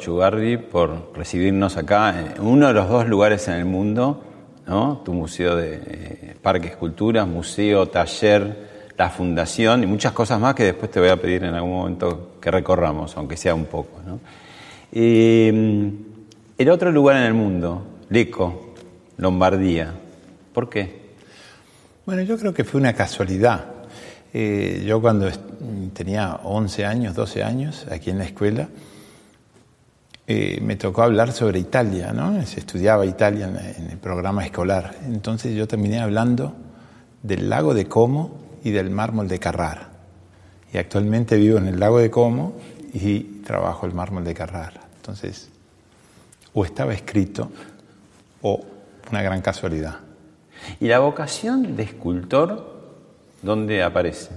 Pablo Achugarri por recibirnos acá en uno de los dos lugares en el mundo, ¿no? tu museo de eh, Parque Esculturas, museo, taller, la fundación y muchas cosas más que después te voy a pedir en algún momento que recorramos, aunque sea un poco. ¿no? el otro lugar en el mundo, Leco, Lombardía, ¿por qué? Bueno, yo creo que fue una casualidad. Eh, yo cuando tenía 11 años, 12 años, aquí en la escuela, eh, me tocó hablar sobre Italia, ¿no? Se estudiaba Italia en, el programa escolar. Entonces yo terminé hablando del lago de Como y del mármol de Carrara. Y actualmente vivo en el lago de Como y trabajo el mármol de Carrara. Entonces, o estaba escrito o una gran casualidad. ¿Y la vocación de escultor dónde aparece?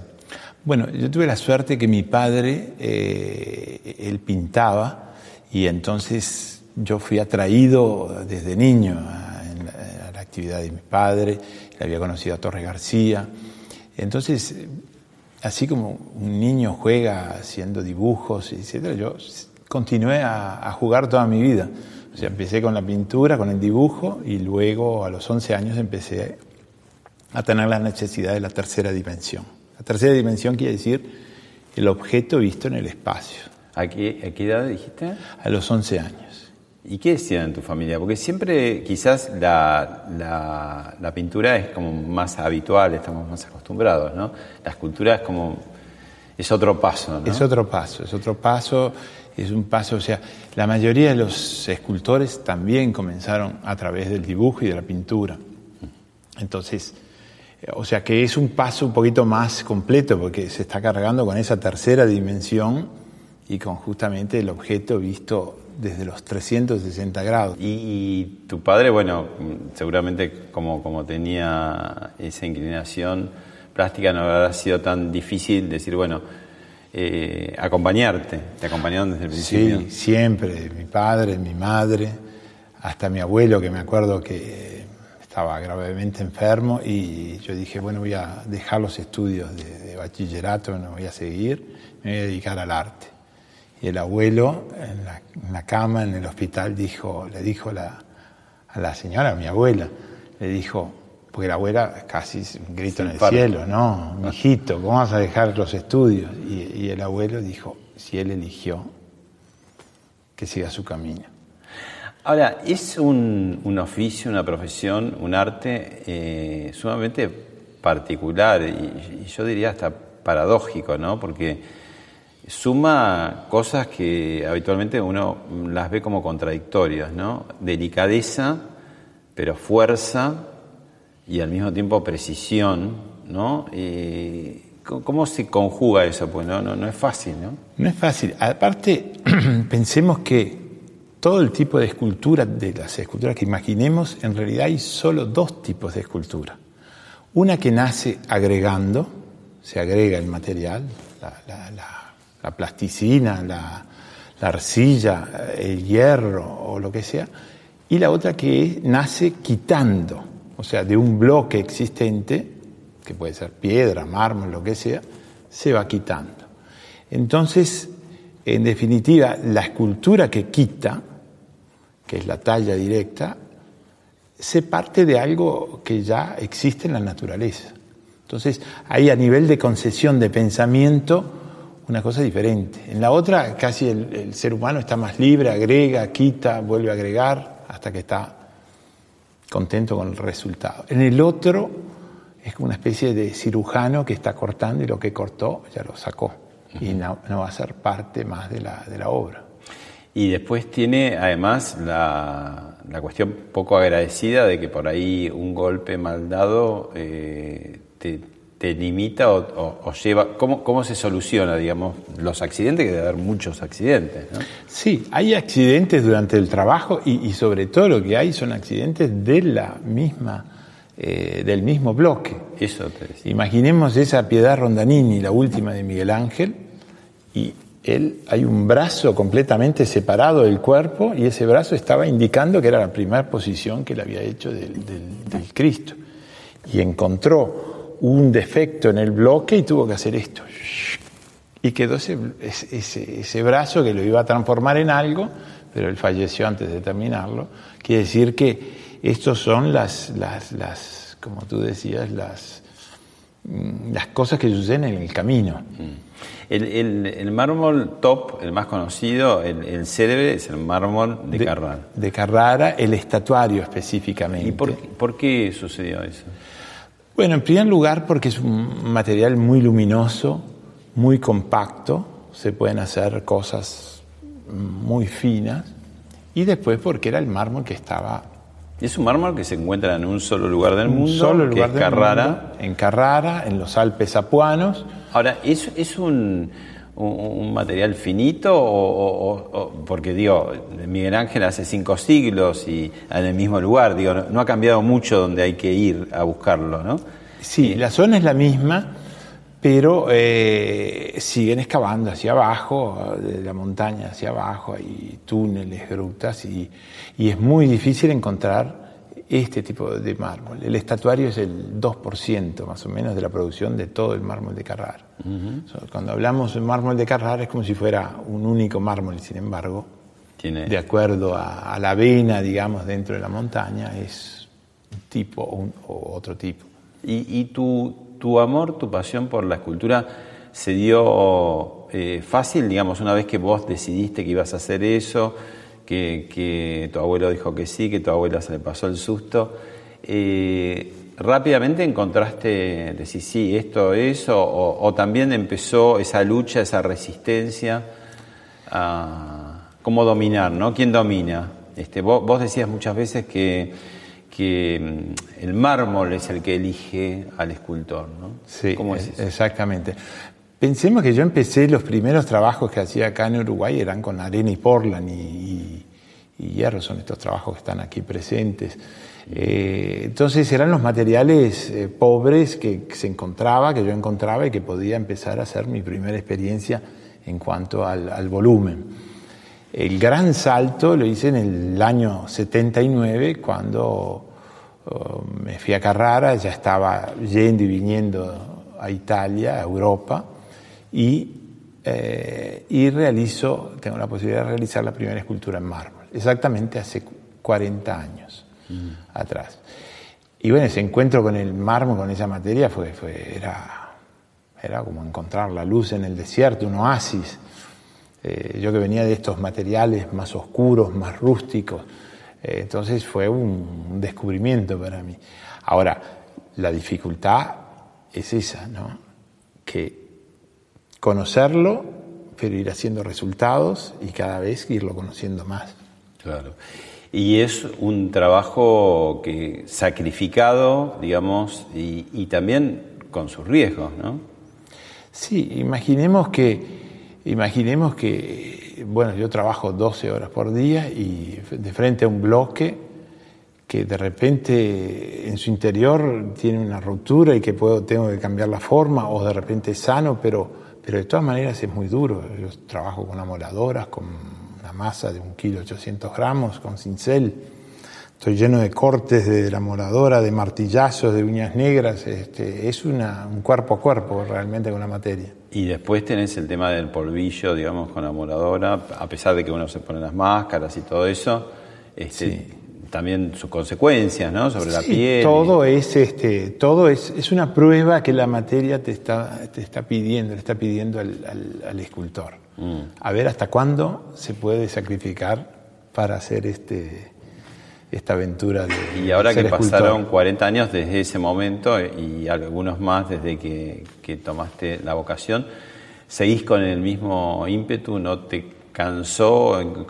Bueno, yo tuve la suerte que mi padre, eh, él pintaba, y entonces yo fui atraído desde niño a, la actividad de mi padre, le había conocido a Torres García. Entonces, así como un niño juega haciendo dibujos, etc., yo continué a, jugar toda mi vida. O sea, empecé con la pintura, con el dibujo, y luego a los 11 años empecé a tener la necesidad de la tercera dimensión. La tercera dimensión quiere decir el objeto visto en el espacio. ¿A qué, edad dijiste? A los 11 años. ¿Y qué decían en tu familia? Porque siempre quizás la, la, pintura es como más habitual, estamos más acostumbrados, ¿no? La escultura es como, es otro paso, ¿no? Es otro paso, es otro paso, es un paso, o sea, la mayoría de los escultores también comenzaron a través del dibujo y de la pintura. Entonces, o sea que es un paso un poquito más completo porque se está cargando con esa tercera dimensión y con justamente el objeto visto desde los 360 grados. Y, tu padre, bueno, seguramente como, como tenía esa inclinación plástica, no habrá sido tan difícil decir, bueno, eh, acompañarte, te acompañaron desde el principio. Sí, siempre, mi padre, mi madre, hasta mi abuelo, que me acuerdo que estaba gravemente enfermo y yo dije, bueno, voy a dejar los estudios de, de bachillerato, no voy a seguir, me voy a dedicar al arte. Y el abuelo, en la, cama, en el hospital, dijo, le dijo a la señora, mi abuela, le dijo, porque la abuela casi un grito en el cielo, no, hijito, ¿cómo vas a dejar los estudios? Y, el abuelo dijo, si él eligió, que siga su camino. Ahora, es un, oficio, una profesión, un arte eh, sumamente particular y, y, yo diría hasta paradójico, ¿no? Porque suma cosas que habitualmente uno las ve como contradictorias, ¿no? Delicadeza, pero fuerza y al mismo tiempo precisión, ¿no? ¿Cómo se conjuga eso? Pues no, no, es fácil, ¿no? No es fácil. Aparte, pensemos que todo el tipo de escultura, de las esculturas que imaginemos, en realidad hay solo dos tipos de escultura. Una que nace agregando, se agrega el material, la plasticina, la, arcilla, el hierro o lo que sea, y la otra que nace quitando, o sea, de un bloque existente, que puede ser piedra, mármol, lo que sea, se va quitando. Entonces, en definitiva, la escultura que quita, que es la talla directa, se parte de algo que ya existe en la naturaleza. Entonces, ahí a nivel de concesión de pensamiento, una cosa diferente. En la otra casi el, el ser humano está más libre, agrega, quita, vuelve a agregar hasta que está contento con el resultado. En el otro es como una especie de cirujano que está cortando y lo que cortó ya lo sacó y no, no va a ser parte más de la, de la obra. Y después tiene además la, la cuestión poco agradecida de que por ahí un golpe mal dado eh, te, te limita o, o- o lleva... ¿cómo, ¿Cómo se soluciona, digamos, los accidentes? Que debe haber muchos accidentes, ¿no? Sí, hay accidentes durante el trabajo y, y sobre todo lo que hay son accidentes de la misma, eh, del mismo bloque. Eso te decía. Imaginemos esa Piedad Rondanini, la última de Miguel Ángel, y él hay un brazo completamente separado del cuerpo y ese brazo estaba indicando que era la primera posición que él había hecho del, del- del Cristo. Y encontró un defecto en el bloque y tuvo que hacer esto. Y quedó ese, ese- ese- brazo que lo iba a transformar en algo, pero él falleció antes de terminarlo. Quiere decir que estos son las, las, las como tú decías, las, mm, las cosas que suceden en el camino. El, el- el mármol top, el más conocido, el, el célebre, es el mármol de, Carrara. De Carrara, el estatuario específicamente. ¿Y por, por qué sucedió eso? Bueno, en primer lugar porque es un material muy luminoso, muy compacto, se pueden hacer cosas muy finas, y después porque era el mármol que estaba Es un mármol que se encuentra en un solo lugar del un mundo, solo que lugar es del Carrara. mundo, en Carrara, en los Alpes apuanos. Ahora, ¿es, es un, un- un material finito? O, o- o- porque digo, Miguel Ángel hace cinco siglos y en el mismo lugar, digo, no, no ha cambiado mucho donde hay que ir a buscarlo, ¿no? Sí, la zona es la misma, pero eh, siguen excavando hacia abajo, de la montaña hacia abajo, hay túneles, grutas, y, y es muy difícil encontrar este tipo de mármol. El estatuario es el 2% más o menos de la producción de todo el mármol de Carrara. So, Cuando hablamos de mármol de Carrara es como si fuera un único mármol, sin embargo, Tiene, de acuerdo a, a la vena, digamos, dentro de la montaña, es un tipo o, un- o otro tipo. ¿Y, y tu, tu amor, tu pasión por la escultura se dio eh, fácil, digamos, una vez que vos decidiste que ibas a hacer eso, que, que tu abuelo dijo que sí, que tu abuela se le pasó el susto? eh, ¿Rápidamente encontraste, decís, sí, esto, eso, o, o también empezó esa lucha, esa resistencia a cómo dominar, ¿no? ¿Quién domina? Este, vos, vos decías muchas veces que, que mm, el mármol es el que elige al escultor, ¿no? Sí, ¿Cómo es es- eso? exactamente. Pensemos que yo empecé, los primeros trabajos que hacía acá en Uruguay eran con arena y portland y, y- y hierro, son estos trabajos que están aquí presentes. Eh, entonces eran los materiales eh, pobres que se encontraba, que yo encontraba y que podía empezar a hacer mi primera experiencia en cuanto al, al volumen. El gran salto lo hice en el año 79 cuando oh, me fui a Carrara, ya estaba yendo y viniendo a Italia, a Europa, y, eh, y realizo, tengo la posibilidad de realizar la primera escultura en mármol, exactamente hace cu- 40 años atrás. Y bueno, ese encuentro con el mármol, con esa materia, fue, fue, era, era como encontrar la luz en el desierto, un oasis. Eh, yo que venía de estos materiales más oscuros, más rústicos, eh, entonces fue un, un descubrimiento para mí. Ahora, la dificultad es esa, ¿no? Que conocerlo, pero ir haciendo resultados y cada vez irlo conociendo más. Claro. Y es un trabajo que sacrificado, digamos, y, y también con sus riesgos, ¿no? Sí, imaginemos que, imaginemos que, bueno, yo trabajo 12 horas por día y de frente a un bloque que de repente en su interior tiene una ruptura y que puedo, tengo que cambiar la forma o de repente es sano, pero, pero de todas maneras es muy duro. Yo trabajo con amoladoras, con una masa de un kilo 800 gramos, con cincel. Estoy lleno de cortes de la moradora, de martillazos, de uñas negras. Este, es una, un cuerpo a cuerpo realmente con la materia. Y después tenés el tema del polvillo, digamos, con la moradora, a pesar de que uno se pone las máscaras y todo eso, este, también sus consecuencias, ¿no? Sobre la Sí, piel. Todo es, este, todo es, es una prueba que la materia te está, te está pidiendo, le está pidiendo al, al- al escultor. Mm. A ver hasta cuándo se puede sacrificar para hacer este, esta aventura de Y ahora ser que escultor. pasaron 40 años desde ese momento y algunos más desde que, que tomaste la vocación, ¿seguís con el mismo ímpetu? ¿No te cansó?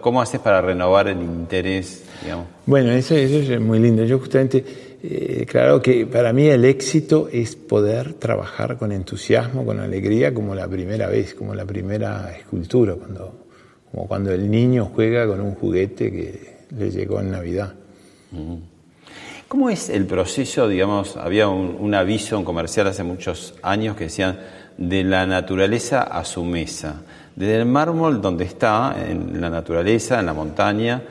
¿Cómo haces para renovar el interés? Digamos? Bueno, eso, eso es muy lindo. Yo justamente, eh, claro que para mí el éxito es poder trabajar con entusiasmo, con alegría, como la primera vez, como la primera escultura, cuando, como cuando el niño juega con un juguete que le llegó en Navidad. ¿Cómo es el proceso, digamos, había un, un aviso en comercial hace muchos años que decían de la naturaleza a su mesa, desde el mármol donde está, en la naturaleza, en la montaña,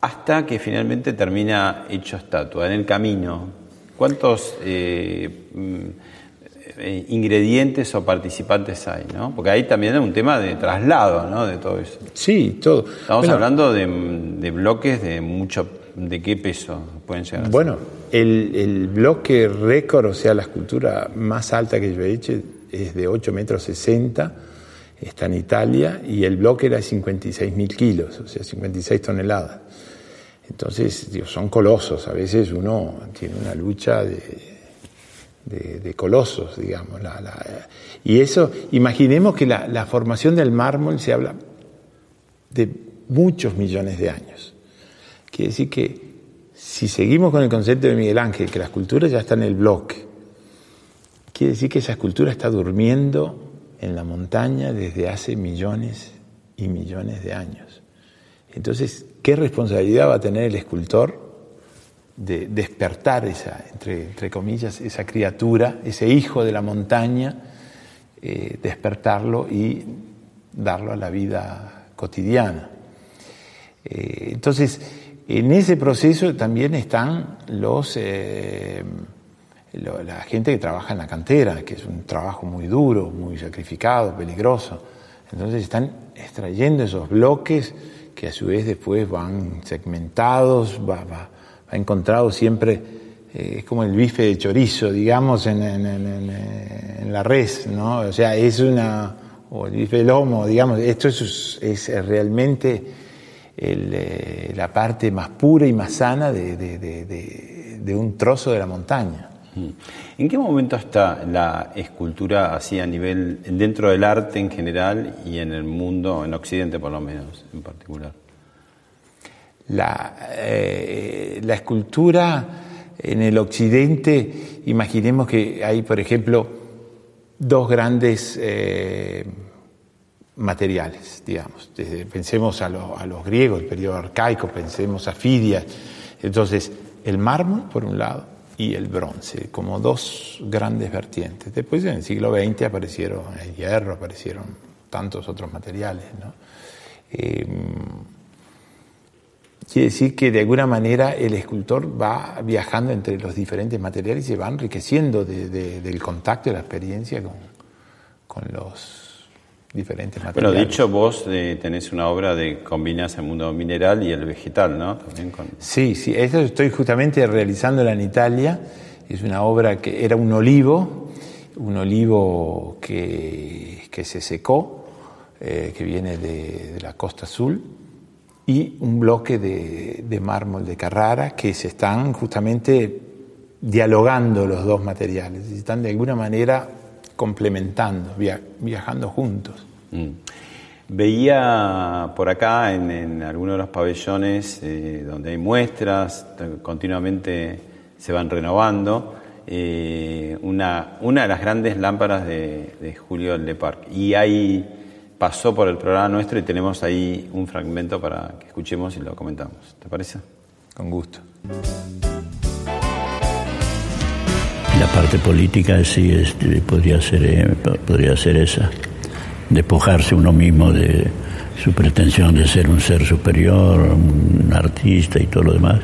hasta que finalmente termina hecho estatua, en el camino. ¿Cuántos eh, mm, ingredientes o participantes hay? ¿no? Porque ahí también es un tema de traslado ¿no? de todo eso. Sí, todo. Estamos Bueno, hablando de, de bloques de mucho, ¿de qué peso pueden llegar? Bueno, el, el bloque récord, o sea, la escultura más alta que yo he hecho es de 8 metros 60, está en Italia, y el bloque era de 56 mil kilos, o sea, 56 toneladas. Entonces, son colosos, a veces uno tiene una lucha de, colosos, digamos. la- y eso, imaginemos que la, la formación del mármol se habla de muchos millones de años. Quiere decir que si seguimos con el concepto de Miguel Ángel, que la escultura ya está en el bloque, quiere decir que esa escultura está durmiendo en la montaña desde hace millones y millones de años. Entonces, ¿qué responsabilidad va a tener el escultor de despertar esa, entre, comillas, esa criatura, ese hijo de la montaña, eh, despertarlo y darlo a la vida cotidiana? Eh, entonces, en ese proceso también están los, eh, la gente que trabaja en la cantera, que es un trabajo muy duro, muy sacrificado, peligroso. Entonces están extrayendo esos bloques que a su vez después van segmentados, va, va, va encontrado siempre, eh, es como el bife de chorizo, digamos, en, en- en- la res, ¿no? O sea, es una, o el bife de lomo, digamos, esto es, es realmente eh, la parte más pura y más sana de- de un trozo de la montaña. ¿En qué momento está la escultura así a nivel, dentro del arte en general y en el mundo, en Occidente por lo menos, en particular? La, eh, la escultura en el occidente, imaginemos que hay, por ejemplo, dos grandes eh, materiales, digamos. Desde- pensemos a, lo- a los griegos, el periodo arcaico, pensemos a Fidias. Entonces, el mármol, por un lado, y el bronce, como dos grandes vertientes. Después, en el siglo XX, aparecieron el hierro, aparecieron tantos otros materiales, ¿no? Eh, Quiere decir que de alguna manera el escultor va viajando entre los diferentes materiales y se va enriqueciendo de- de- del contacto y la experiencia con, con los diferentes Bueno, materiales. de hecho vos eh, tenés una obra de combinas el mundo mineral y el vegetal, ¿no? También con... Sí, sí, eso estoy justamente realizándola en Italia. Es una obra que era un olivo, un olivo que, que se secó, eh, que viene de, de la costa azul, y un bloque de, de mármol de Carrara que se están justamente dialogando los dos materiales, están de alguna manera complementando, via- viajando juntos. Mm. Veía por acá en, en algunos de los pabellones eh, donde hay muestras, continuamente se van renovando, eh, una, una de las grandes lámparas de, de Julio Leparc. Y ahí pasó por el programa nuestro y tenemos ahí un fragmento para que escuchemos y lo comentamos. ¿Te parece? Con gusto. La parte política sí este, podría, ser, eh, po- podría ser esa, despojarse uno mismo de su pretensión de ser un ser superior, un artista y todo lo demás,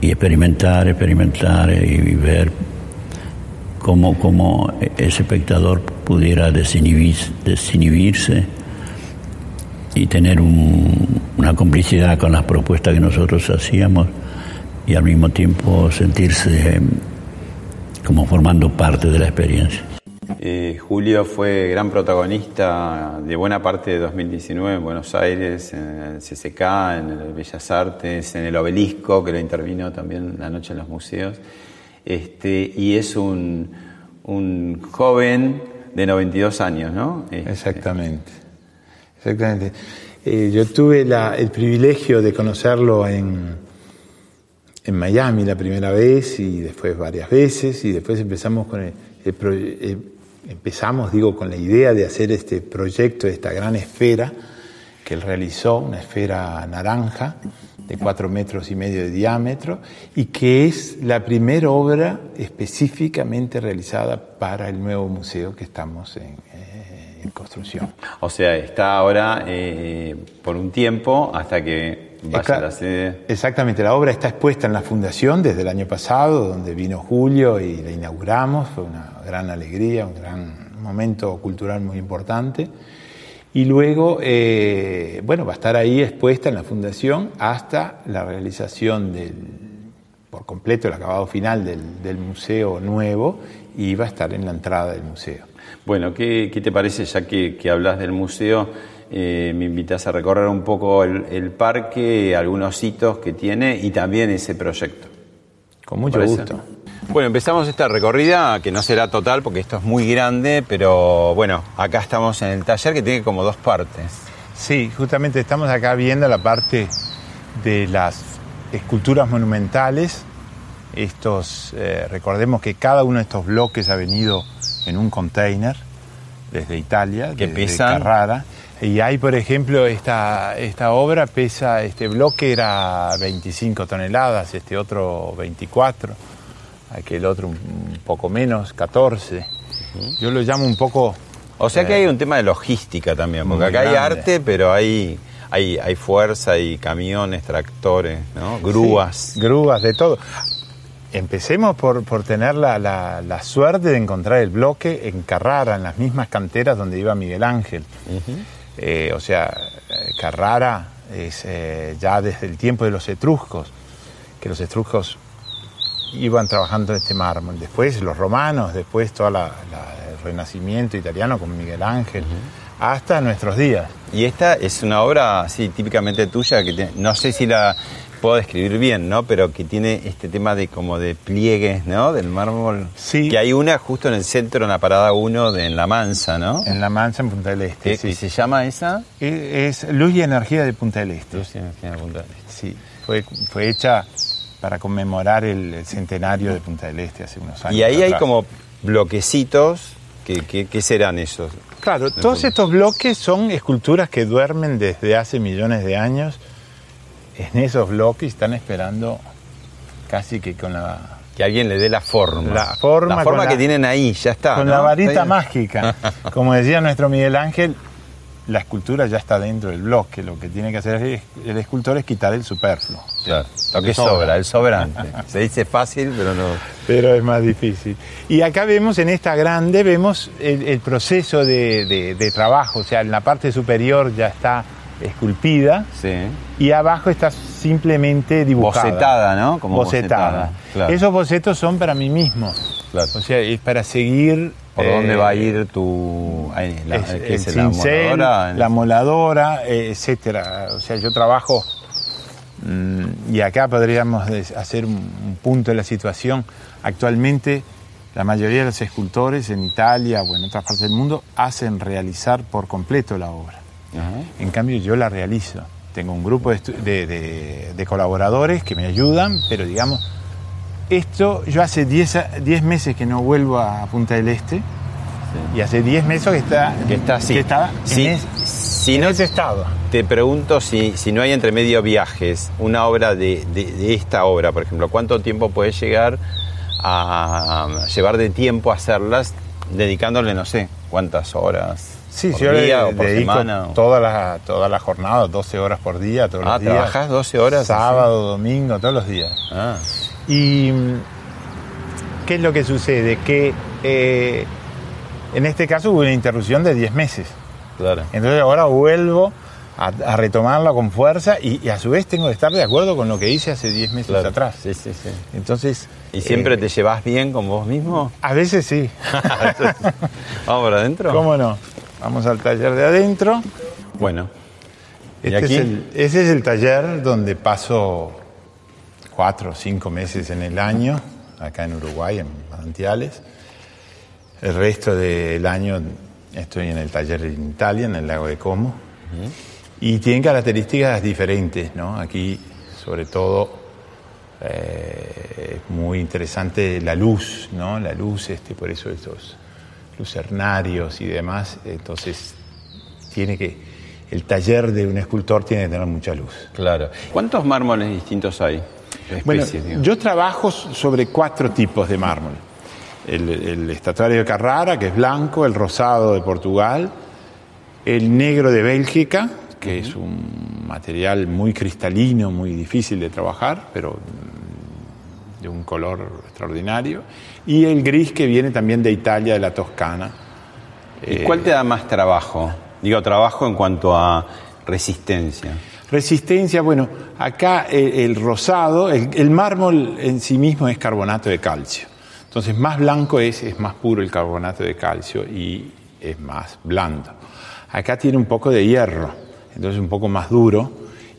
y experimentar, experimentar y ver cómo, cómo ese espectador pudiera desinhibir- desinhibirse y tener una complicidad con las propuestas que nosotros hacíamos y al mismo tiempo sentirse como formando parte de la experiencia. Eh, Julio fue gran protagonista de buena parte de 2019 en Buenos Aires, en el CCK, en el Bellas Artes, en el Obelisco, que lo intervino también la noche en los museos. Este, y es un, un joven de 92 años, ¿no? Este, exactamente, exactamente. Eh, yo tuve el privilegio de conocerlo en, en Miami la primera vez y después varias veces y después empezamos con el, empezamos, digo, con la idea de hacer este proyecto, esta gran esfera que él realizó, una esfera naranja de cuatro metros y medio de diámetro y que es la primera obra específicamente realizada para el nuevo museo que estamos en, eh, construcción. O sea, está ahora eh, por un tiempo hasta que vaya a sede. Exactamente, la obra está expuesta en la fundación desde el año pasado, donde vino Julio y la inauguramos, fue una gran alegría, un gran momento cultural muy importante. Y luego, eh, bueno, va a estar ahí expuesta en la fundación hasta la realización del, por completo, el acabado final del, museo nuevo y va a estar en la entrada del museo. Bueno, ¿qué, te parece, ya que, hablas del museo, eh, me invitas a recorrer un poco el, parque, algunos hitos que tiene y también ese proyecto? Con mucho gusto. Bueno, empezamos esta recorrida, que no será total porque esto es muy grande, pero bueno, acá estamos en el taller que tiene como dos partes. Sí, justamente estamos acá viendo la parte de las esculturas monumentales. Estos, eh, recordemos que cada uno de estos bloques ha venido en un container desde Italia, que desde Carrara. Y hay, por ejemplo, esta, esta obra pesa, este bloque era 25 toneladas, este otro 24 aquel otro un poco menos, 14. Yo lo llamo un poco... O sea que hay un tema de logística también, porque acá hay arte, pero hay, hay, hay fuerza, hay camiones, tractores, ¿no? grúas. grúas, de todo. Empecemos por, por tener la, la, suerte de encontrar el bloque en Carrara, en las mismas canteras donde iba Miguel Ángel. Eh, o sea, Carrara es eh, ya desde el tiempo de los etruscos, que los etruscos iban trabajando en este mármol. Después los romanos, después todo el renacimiento italiano con Miguel Ángel, hasta nuestros días. Y esta es una obra así típicamente tuya que no sé si la puedo describir bien, ¿no? Pero que tiene este tema de como de pliegues, ¿no? Del mármol. Sí. Que hay una justo en el centro, en la parada 1 de en La Mansa, ¿no? En La Mansa, en Punta del Este. ¿Y se llama esa? Es, Luz y Energía de Punta del Este. Luz y Energía de Punta del Este. Sí. Fue, fue hecha para conmemorar el, centenario de Punta del Este hace unos años. Y ahí hay como bloquecitos, ¿qué, serán esos? Claro, todos estos bloques son esculturas que duermen desde hace millones de años en esos bloques están esperando casi que con la... Que alguien le dé la forma. La forma, la forma que tienen ahí, ya está. Con la varita mágica. Como decía nuestro Miguel Ángel, la escultura ya está dentro del bloque. Lo que tiene que hacer el escultor es quitar el superfluo. Claro, lo que sobra, el sobrante. Se dice fácil, pero no. Pero es más difícil. Y acá vemos, en esta grande, vemos el, proceso de, trabajo. O sea, en la parte superior ya está esculpida sí. y abajo está simplemente dibujada. Bocetada, ¿no? Como bocetada. Esos bocetos son para mí mismo. Claro. O sea, es para seguir ¿Por dónde va a eh, ir tu la, el, la moladora? La moladora, eh, etcétera. O sea, yo trabajo mm, y acá podríamos hacer un, punto de la situación. Actualmente, la mayoría de los escultores en Italia o en otras partes del mundo hacen realizar por completo la obra. En cambio, yo la realizo. Tengo un grupo de, de colaboradores que me ayudan, pero digamos, esto, yo hace 10 meses que no vuelvo a Punta del Este y hace 10 meses que está, que está así. Que está en, si no, ese estado. Te pregunto si, si no hay entre medio viajes, una obra de, esta obra, por ejemplo, ¿cuánto tiempo puede llegar a, llevar de tiempo a hacerlas dedicándole, no sé, cuántas horas? Sí, por yo día o por semana. Toda la, toda la jornada, 12 horas por día, todos ah, los días. ¿trabajas 12 horas? Sábado, domingo, todos los días. Ah. Y ¿qué es lo que sucede? Que eh, en este caso hubo una interrupción de 10 meses. Claro. Entonces ahora vuelvo a, retomarlo con fuerza y, a su vez tengo que estar de acuerdo con lo que hice hace 10 meses atrás. Sí, sí, sí. Entonces... ¿Y siempre eh, te llevas bien con vos mismo? A veces sí. ¿Vamos para adentro? ¿Cómo no? Vamos al taller de adentro. Bueno. Este aquí? Es el, ese es el taller donde paso cuatro o cinco meses en el año, acá en Uruguay, en Manantiales. El resto del año estoy en el taller en Italia, en el lago de Como. Y tienen características diferentes, ¿no? Aquí, sobre todo, eh, es muy interesante la luz, ¿no? La luz, este, por eso estos lucernarios y demás. Entonces, tiene que. El taller de un escultor tiene que tener mucha luz. Claro. ¿Cuántos mármoles distintos hay? bueno, yo trabajo sobre cuatro tipos de mármol. El, el, estatuario de Carrara, que es blanco, el rosado de Portugal, el negro de Bélgica, que es un material muy cristalino, muy difícil de trabajar, pero de un color extraordinario, y el gris que viene también de Italia, de la Toscana. ¿Y cuál te da más trabajo? Digo, trabajo en cuanto a resistencia. Resistencia, bueno, acá eh, el, rosado, el, mármol en sí mismo es carbonato de calcio. Entonces, más blanco es, es más puro el carbonato de calcio y es más blando. Acá tiene un poco de hierro entonces un poco más duro,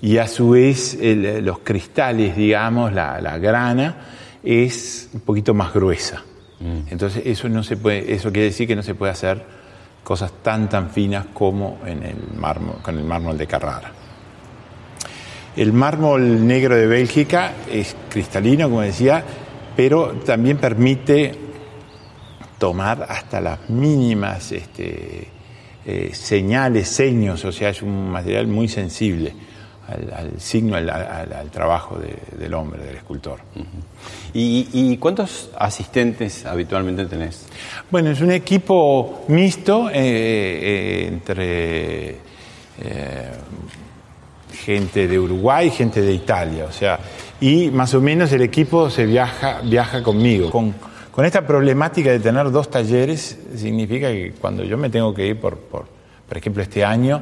y a su vez los cristales, digamos, la, grana, es un poquito más gruesa. Mm. Entonces eso no se puede, eso quiere decir que no se puede hacer cosas tan tan finas como en el mármol, con el mármol de Carrara. El mármol negro de Bélgica es cristalino, como decía, pero también permite tomar hasta las mínimas este, eh, señales, seños, o sea, es un material muy sensible al, signo, al, trabajo del hombre, del escultor. ¿Y, cuántos asistentes habitualmente tenés? Bueno, es un equipo mixto eh, eh, entre gente de Uruguay y gente de Italia, o sea, y más o menos el equipo se viaja, viaja conmigo. Con, con esta problemática de tener dos talleres, significa que cuando yo me tengo que ir por, por, por ejemplo, este año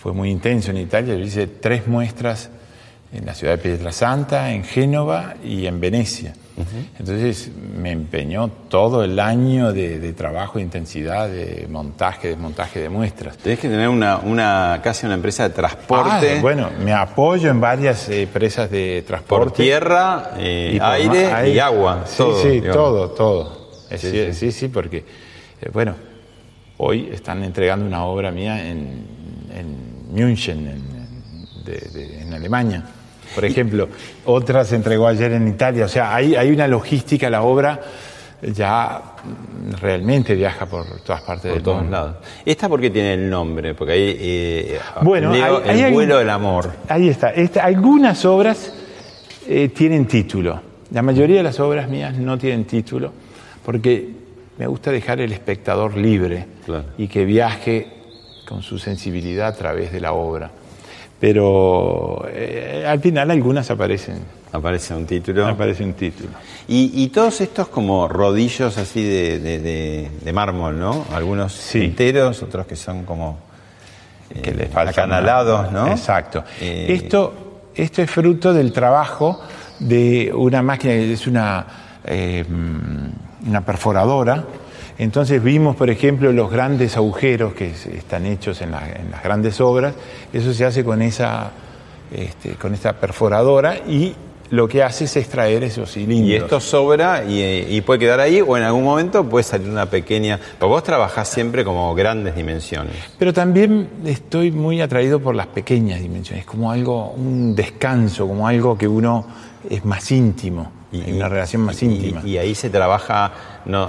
fue muy intenso en Italia, yo hice tres muestras en la ciudad de Pietrasanta, en Génova y en Venecia. Entonces me empeñó todo el año de, trabajo, de intensidad, de montaje, desmontaje de muestras. Tenés que tener una, una casi una empresa de transporte. Ah, bueno, me apoyo en varias empresas de transporte. Por tierra, eh, aire, y agua. Sí, sí, todo, todo. Sí, sí, porque, eh, bueno, hoy están entregando una obra mía en, en München, en, en Alemania por ejemplo. Otra se entregó ayer en Italia. O sea, hay, hay una logística, la obra ya realmente viaja por todas partes por todos lados. ¿Esta por qué tiene el nombre? Porque ahí eh, bueno, el vuelo del amor. Ahí está. algunas obras eh, tienen título. La mayoría de las obras mías no tienen título porque me gusta dejar el espectador libre y que viaje con su sensibilidad a través de la obra pero eh, al final algunas aparecen. Aparece un título. Aparece un título. Y, todos estos como rodillos así de, mármol, ¿no? Algunos enteros, otros que son como que les acanalados, ¿no? Exacto. Eh, esto, esto es fruto del trabajo de una máquina es una, eh, una perforadora entonces vimos, por ejemplo, los grandes agujeros que están hechos en, las grandes obras, eso se hace con esa, este, con esta perforadora y lo que hace es extraer esos cilindros. Y esto sobra y, puede quedar ahí o en algún momento puede salir una pequeña... Pero vos trabajás siempre como grandes dimensiones. Pero también estoy muy atraído por las pequeñas dimensiones, como algo, un descanso, como algo que uno es más íntimo. Y, una relación más íntima. Y, ahí se trabaja, no,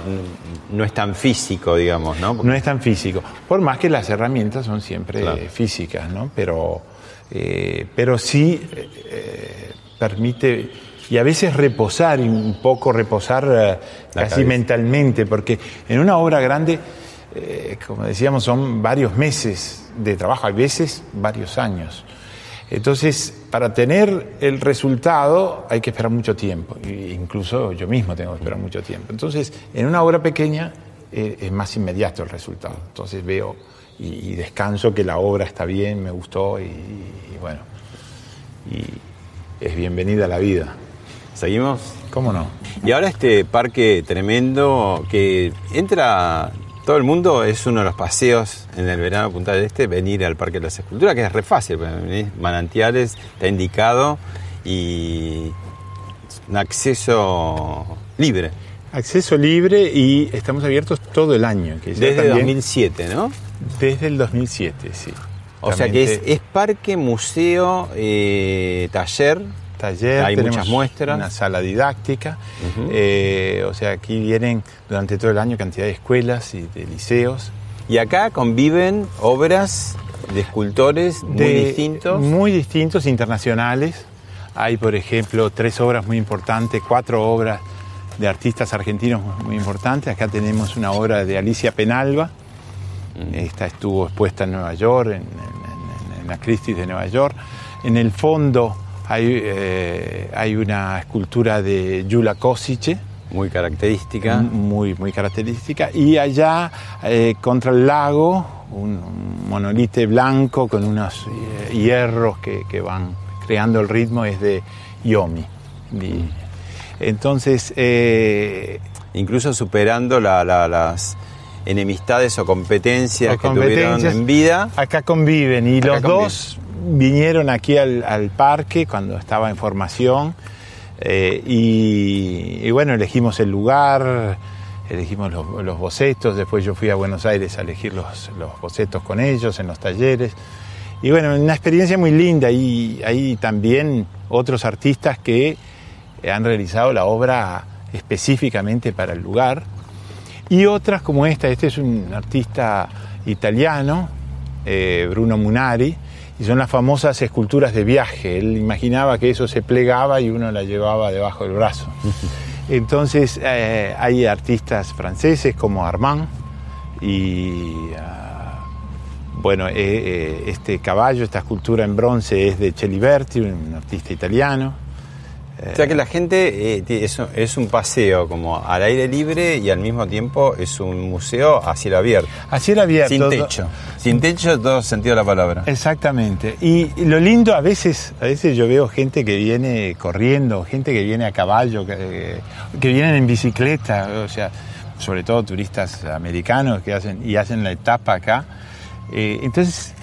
no es tan físico, digamos, ¿no? No es tan físico, por más que las herramientas son siempre físicas, ¿no? Pero, eh, pero sí eh, permite, y a veces reposar, un poco reposar eh, casi mentalmente, porque en una obra grande, como decíamos, son varios meses de trabajo, a veces varios años. Entonces, para tener el resultado hay que esperar mucho tiempo, incluso yo mismo tengo que esperar mucho tiempo. Entonces, en una obra pequeña eh, es más inmediato el resultado. Entonces veo y, descanso que la obra está bien, me gustó y, y bueno, y es bienvenida a la vida. ¿Seguimos? ¿Cómo no? Y ahora este parque tremendo que entra todo el mundo, es uno de los paseos en el verano de Punta del Este, venir al Parque de las Esculturas, que es re fácil, manantiales, está indicado y un acceso libre. Acceso libre y estamos abiertos todo el año. Que Desde también- 2007, ¿no? Desde el 2007, sí. O sea que es parque, museo, eh, taller. Taller, hay muchas muestras. una sala didáctica, Ujú. eh, o sea, aquí vienen durante todo el año cantidad de escuelas y de liceos. Y acá conviven obras de escultores muy de- distintos. Muy distintos, internacionales. Hay, por ejemplo, tres obras muy importantes, cuatro obras de artistas argentinos muy importantes. Acá tenemos una obra de Alicia Penalba. Esta estuvo expuesta en Nueva York, en, en- en- en la Christie's de Nueva York. En el fondo hay, eh, hay una escultura de Yula Kosice, Muy característica. muy, muy característica. Y allá, eh, contra el lago, un, monolite blanco con unos eh, hierros que, que van creando el ritmo, es de Yomi. Y entonces, eh, Incluso superando la- la- las enemistades o competencias que tuvieron en vida. acá conviven y Acá los conviven. dos vinieron aquí al, al parque cuando estaba en formación eh, y, bueno, elegimos el lugar, elegimos los, los bocetos, después yo fui a Buenos Aires a elegir los, los bocetos con ellos en los talleres. Y bueno, una experiencia muy linda y hay también otros artistas que han realizado la obra específicamente para el lugar. Y otras como esta, este es un artista italiano, eh, Bruno Munari, y son las famosas esculturas de viaje. Él imaginaba que eso se plegaba y uno la llevaba debajo del brazo. Entonces eh, hay artistas franceses como Armand y ah, bueno, eh, eh, este caballo, esta escultura en bronce es de Celiberti, un artista italiano. O sea que la gente eh, es, un- es un paseo como al aire libre y al mismo tiempo es un museo a cielo abierto. A cielo abierto. Sin techo. Sin techo en todo sentido de la palabra. Exactamente. Y lo lindo, a veces, a veces yo veo gente que viene corriendo, gente que viene a caballo, que, que vienen en bicicleta, o sea, sobre todo turistas americanos que hacen y hacen la etapa acá. Eh, entonces, eh,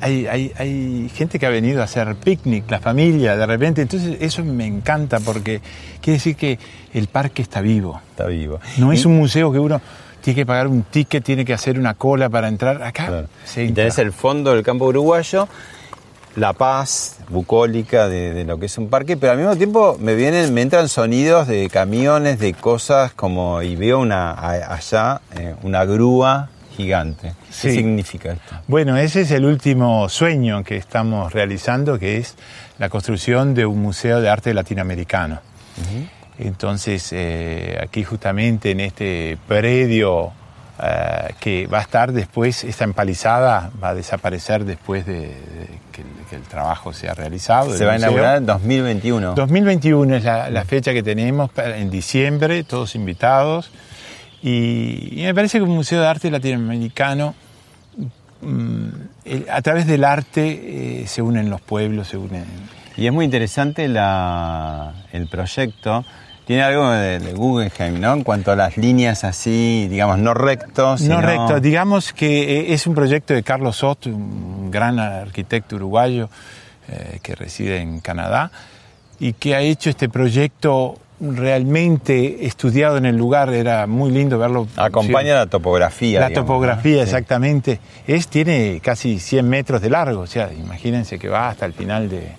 hay, hay- hay gente que ha venido a hacer picnic, la familia, de repente. Entonces, eso me encanta porque quiere decir que el parque está vivo. Está vivo. No Y- es un museo que uno tiene que pagar un ticket, tiene que hacer una cola para entrar. Acá Claro. se Y entra. tenés el fondo del campo uruguayo, la paz bucólica de, de lo que es un parque, pero al mismo tiempo me vienen, me entran sonidos de camiones, de cosas como y veo una a- allá eh, una grúa gigante. ¿Qué significa esto? Bueno, ese es el último sueño que estamos realizando, que es la construcción de un museo de arte latinoamericano. Entonces, eh, aquí justamente en este predio eh, que va a estar después, esta empalizada va a desaparecer después de, de que, el, que el trabajo sea realizado. Se va a inaugurar en 2021. 2021 es la, la fecha que tenemos en diciembre, todos invitados. Y, y me parece que un museo de arte latinoamericano, mm, el- a través del arte eh, se unen los pueblos, se unen. Y es muy interesante la, el proyecto. Tiene algo de, de Guggenheim, ¿no? En cuanto a las líneas así, digamos, no rectos. No sino- recto, digamos que eh, es un proyecto de Carlos Soto, un gran arquitecto uruguayo eh, que reside en Canadá y que ha hecho este proyecto realmente estudiado en el lugar, era muy lindo verlo. Acompaña la topografía. La digamos, topografía, ¿no? Sí. exactamente. Es, tiene casi 100 metros de largo, o sea, imagínense que va hasta el final de,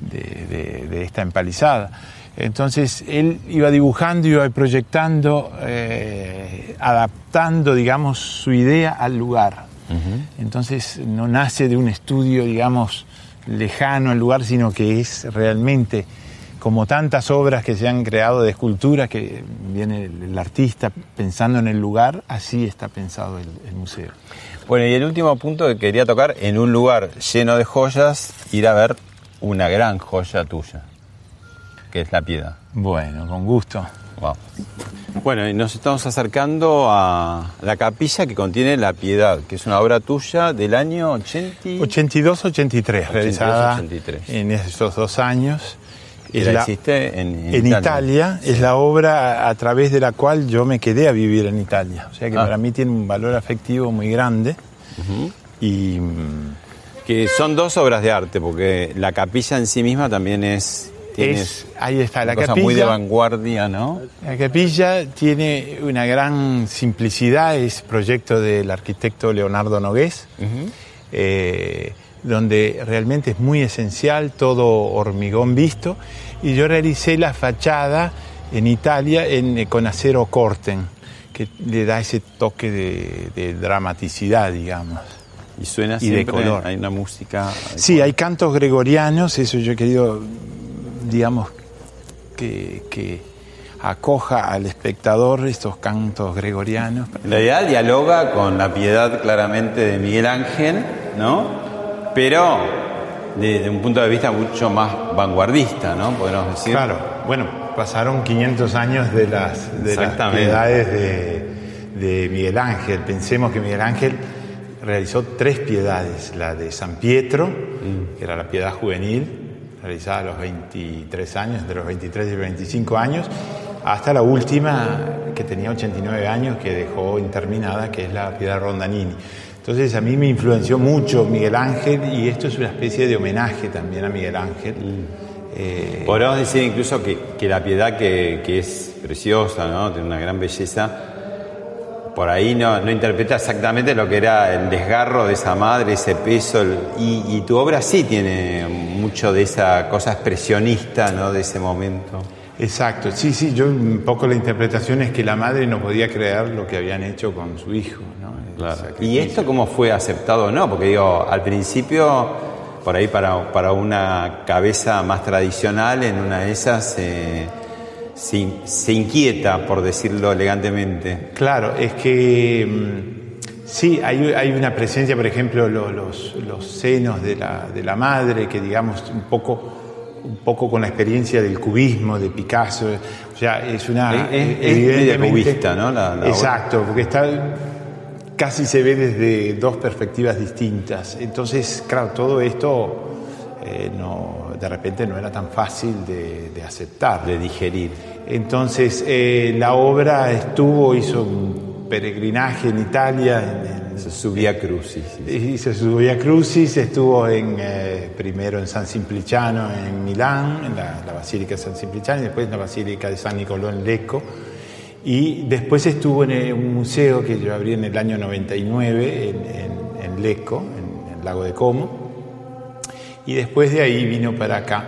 de- de- de esta empalizada. Entonces, él iba dibujando, iba proyectando, eh, adaptando, digamos, su idea al lugar. Entonces, no nace de un estudio, digamos, lejano al lugar, sino que es realmente como tantas obras que se han creado de escultura, que viene el, el artista pensando en el lugar, así está pensado el, el museo. Bueno, y el último punto que quería tocar, en un lugar lleno de joyas, ir a ver una gran joya tuya, que es la piedra. Bueno, con gusto. Wow. Bueno, y nos estamos acercando a la capilla que contiene La Piedad, que es una obra tuya del año 80... 82-83, realizada en esos dos años. La, hiciste en, en, Italia. Es la obra a través de la cual yo me quedé a vivir en Italia. O sea que ah. para mí tiene un valor afectivo muy grande. Y que son dos obras de arte, porque la capilla en sí misma también es... es ahí está, la cosa capilla... muy de vanguardia, ¿no? La capilla tiene una gran simplicidad, es proyecto del arquitecto Leonardo Nogués, eh, donde realmente es muy esencial, todo hormigón visto, y yo realicé la fachada en Italia en, con acero corten, que le da ese toque de dramaticidad, digamos. Y suena y de color. Hay una música. Sí, hay cantos gregorianos, eso yo he querido, digamos, que, que acoja al espectador estos cantos gregorianos. En realidad dialoga con la piedad claramente de Miguel Ángel, ¿no? Pero desde un punto de vista mucho más vanguardista, ¿no? Podemos decir. Claro, bueno, pasaron 500 años de las, de las piedades de, de Miguel Ángel. Pensemos que Miguel Ángel realizó tres piedades, la de San Pietro, que era la piedad juvenil, realizada a los 23 años, de los 23 y 25 años, hasta la última, que tenía 89 años, que dejó interminada, que es la piedad Rondanini. Entonces a mí me influenció mucho Miguel Ángel y esto es una especie de homenaje también a Miguel Ángel. Eh, Podríamos decir incluso que, que la piedad que, que, es preciosa, ¿no? tiene una gran belleza, por ahí no, no, interpreta exactamente lo que era el desgarro de esa madre, ese peso, y, tu obra sí tiene mucho de esa cosa expresionista, ¿no? De ese momento. Exacto, sí, sí, yo un poco la interpretación es que la madre no podía creer lo que habían hecho con su hijo, ¿no? ¿Y esto cómo fue aceptado o no? Porque digo, al principio, por ahí para, para una cabeza más tradicional, en una de esas... Eh, se, inquieta, por decirlo elegantemente. Claro, es que mm, sí, hay, una presencia, por ejemplo, los, senos de la, madre, que digamos un poco un poco con la experiencia del cubismo, de Picasso, o sea, es una... Es, es, cubista, ¿no? exacto, porque está, casi se ve desde dos perspectivas distintas. Entonces, claro, todo esto eh, no, de repente no era tan fácil de, aceptar. De digerir. Entonces eh, la obra estuvo, hizo un peregrinaje en Italia. En, se subía Crucis. se subía Crucis, estuvo en, eh, primero en San Simpliciano en Milán, en la, Basílica de San Simpliciano, y después en la Basílica de San Nicolò en Lecco. Y después estuvo en un museo que yo abrí en el año 99 en, en Lecco, en el lago de Como. Y después de ahí vino para acá.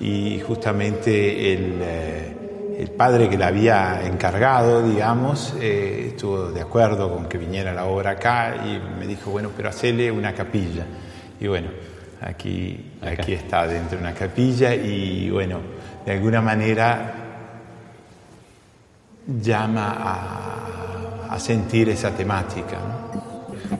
Y justamente el, eh, padre que la había encargado, digamos, eh, estuvo de acuerdo con que viniera la obra acá y me dijo, bueno, pero hacele una capilla. Y bueno, aquí, aquí está dentro de una capilla y bueno, de alguna manera llama a, a sentir esa temática.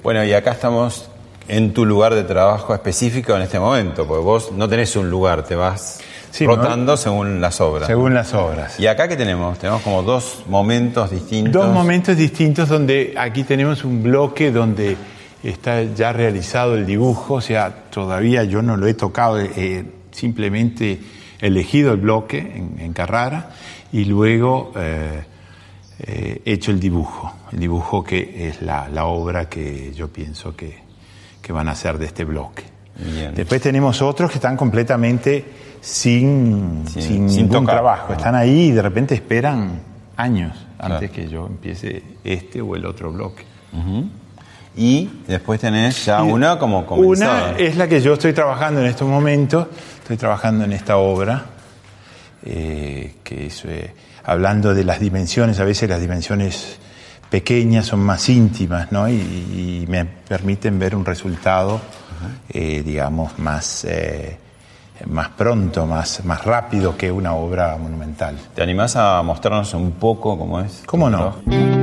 Bueno, y acá estamos en tu lugar de trabajo específico en este momento, porque vos no tenés un lugar, te vas rotando según las obras. Según las obras. ¿Y acá qué tenemos? Tenemos como dos momentos distintos. Dos momentos distintos donde aquí tenemos un bloque donde está ya realizado el dibujo, o sea, todavía yo no lo he tocado, eh, simplemente he elegido el bloque en, Carrara y luego eh, he hecho el dibujo, el dibujo que es la, la obra que yo pienso que que van a ser de este bloque. Después tenemos otros que están completamente sin, sin, ningún trabajo, están ahí y de repente esperan años antes que yo empiece este o el otro bloque. Y después tenés ya una como comenzada. Una es la que yo estoy trabajando en estos momentos, estoy trabajando en esta obra, eh, que es eh, hablando de las dimensiones, a veces las dimensiones pequeñas, son más íntimas, ¿no? Y, me permiten ver un resultado, eh, digamos, más, eh, más pronto, más, más rápido que una obra monumental. ¿Te animás a mostrarnos un poco cómo es? ¿Cómo no?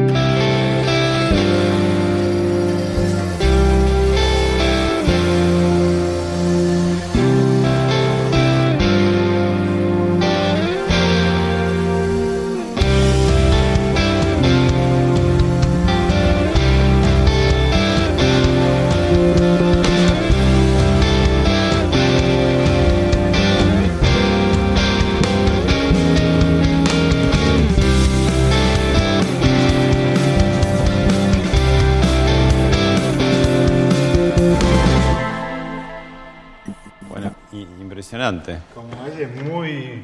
Impresionante. Como es muy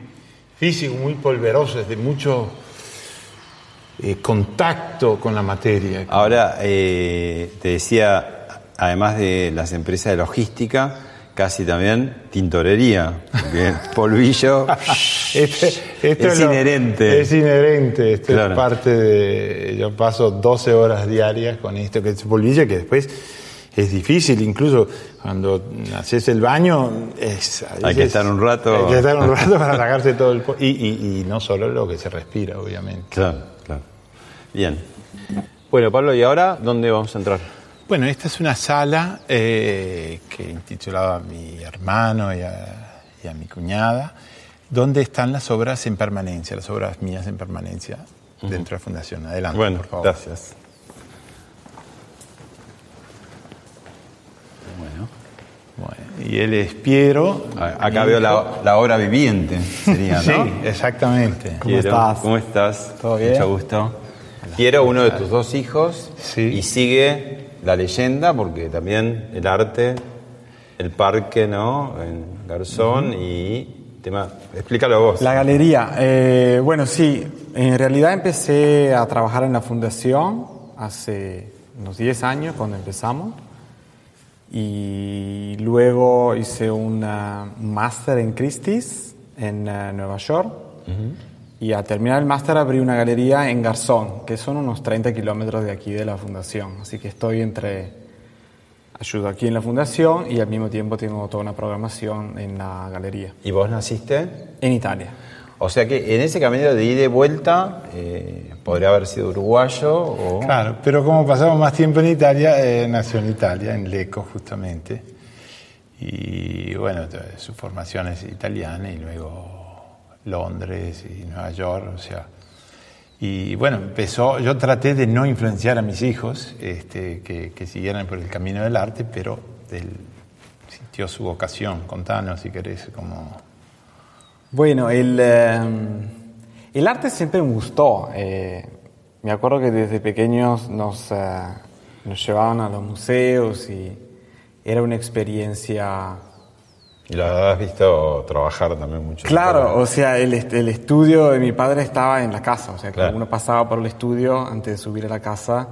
físico, muy polveroso, es de mucho eh, contacto con la materia. Ahora, eh, te decía, además de las empresas de logística, casi también tintorería, porque polvillo Este- esto es lo- inherente. Es inherente, esto Claro. es parte de... Yo paso 12 horas diarias con esto que es polvillo, que después es difícil, incluso cuando haces el baño... Es, Hay que estar un rato. Hay que estar un rato para sacarse todo el... Y, y- y no solo lo que se respira, obviamente. Claro, claro. Bien. Bueno, Pablo, ¿y ahora dónde vamos a entrar? Bueno, esta es una sala eh, que intitulaba a mi hermano y a, y a mi cuñada, donde están las obras en permanencia, las obras mías en permanencia dentro de la Fundación. Adelante, Bueno, por favor. gracias. Bueno, Bueno, y él es Piero. a- acá veo la, la obra viviente, sería, Sí, ¿no? exactamente. Piero, estás? ¿Cómo estás? ¿Todo bien? Mucho gusto. Piero, uno de tus dos hijos, Sí. y sigue la leyenda, porque también el arte, el parque, ¿no? En Garzón y tema. Explícalo vos. La galería. eh, bueno, sí, en realidad empecé a trabajar en la fundación hace unos 10 años cuando empezamos y luego hice un máster en Christie's en eh, Nueva York y al terminar el máster abrí una galería en Garzón, que son unos 30 kilómetros de aquí de la fundación, así que estoy entre... Ayudo aquí en la fundación y al mismo tiempo tengo toda una programación en la galería. ¿Y vos naciste? En Italia. O sea que en ese camino de ida y vuelta, eh, podría haber sido uruguayo o. Claro, pero como pasamos más tiempo en Italia, eh, nació en Italia, en Lecco justamente. Y bueno, su formación es italiana y luego Londres y Nueva York, o sea. Y bueno, empezó, yo traté de no influenciar a mis hijos este, que, que siguieran por el camino del arte, pero él sintió su vocación. Contanos si querés cómo... Bueno, el, eh, el arte siempre me gustó. eh, me acuerdo que desde pequeños nos, eh, nos llevaban a los museos y era una experiencia... Y lo has visto trabajar también mucho. Claro, o sea, el, el estudio de mi padre estaba en la casa, o sea, que Claro. uno pasaba por el estudio antes de subir a la casa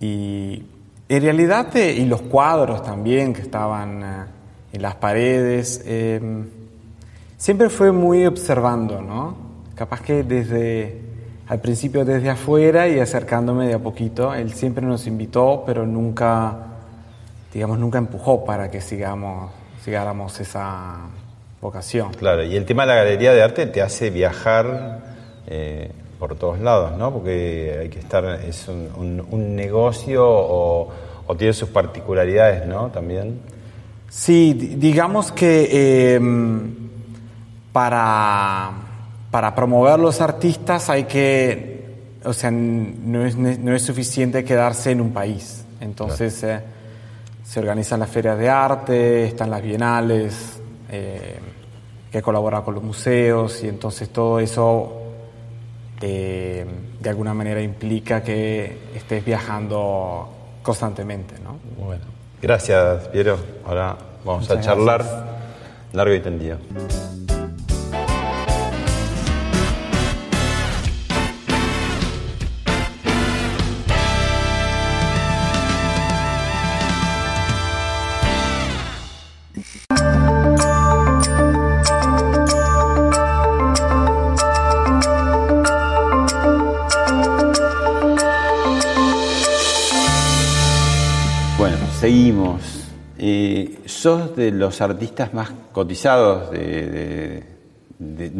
y en realidad, eh, y los cuadros también que estaban en las paredes, eh, siempre fue muy observando, ¿no? Capaz que desde, al principio desde afuera y acercándome de a poquito, él siempre nos invitó, pero nunca, digamos, nunca empujó para que sigamos, sigáramos esa vocación. Claro, y el tema de la galería de arte te hace viajar eh, por todos lados, ¿no? Porque hay que estar, es un, un- un negocio o, o tiene sus particularidades, ¿no? También. Sí, di- digamos que eh, para, para promover los artistas hay que, o sea, no es, no es suficiente quedarse en un país. Entonces eh, se organizan las ferias de arte, están las bienales, eh, que colaborar con los museos y entonces todo eso eh, de alguna manera implica que estés viajando constantemente, ¿no? Bueno, gracias, Piero. Ahora vamos a Muchas charlar largo y tendido. Sos de los artistas más cotizados de,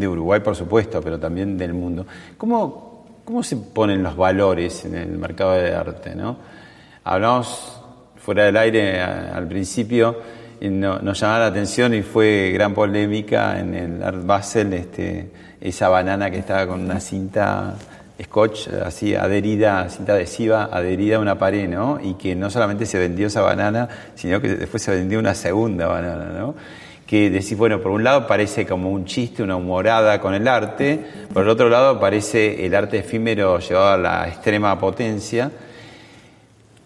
Uruguay, por supuesto, pero también del mundo. ¿Cómo, cómo se ponen los valores en el mercado de arte? ¿no? Hablamos fuera del aire al principio, y no- nos llamaba la atención y fue gran polémica en el Art Basel, este, esa banana que estaba con una cinta scotch así adherida, cinta adhesiva adherida a una pared, ¿no? Y que no solamente se vendió esa banana, sino que después se vendió una segunda banana, ¿no? Que decís, bueno, por un lado parece como un chiste, una humorada con el arte, por el otro lado parece el arte efímero llevado a la extrema potencia.